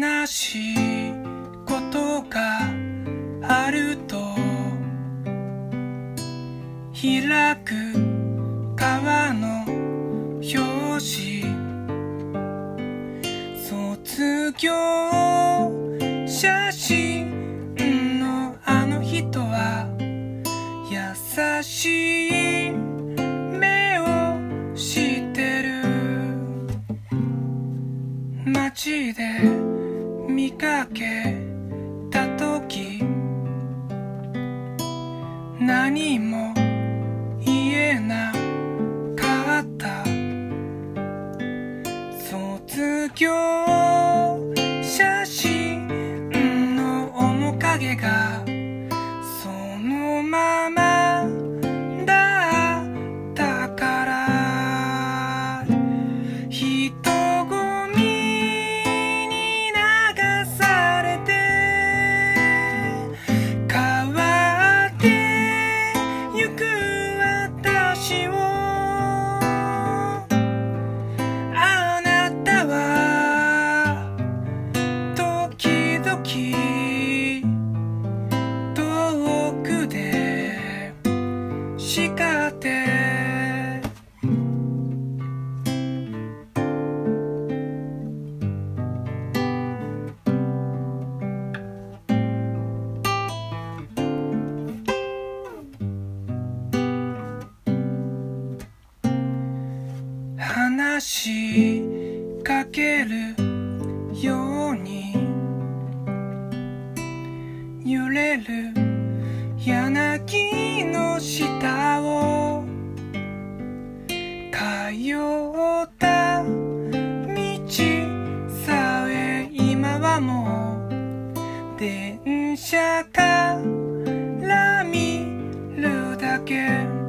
悲しいことがあると開く川の表紙卒業写真のあの人は優しい目をしてる。街で見かけた時何も言えなかった。卒業時々遠くで叱って。話しかけるよる。柳の下を通った道さえ今はもう電車から見るだけ。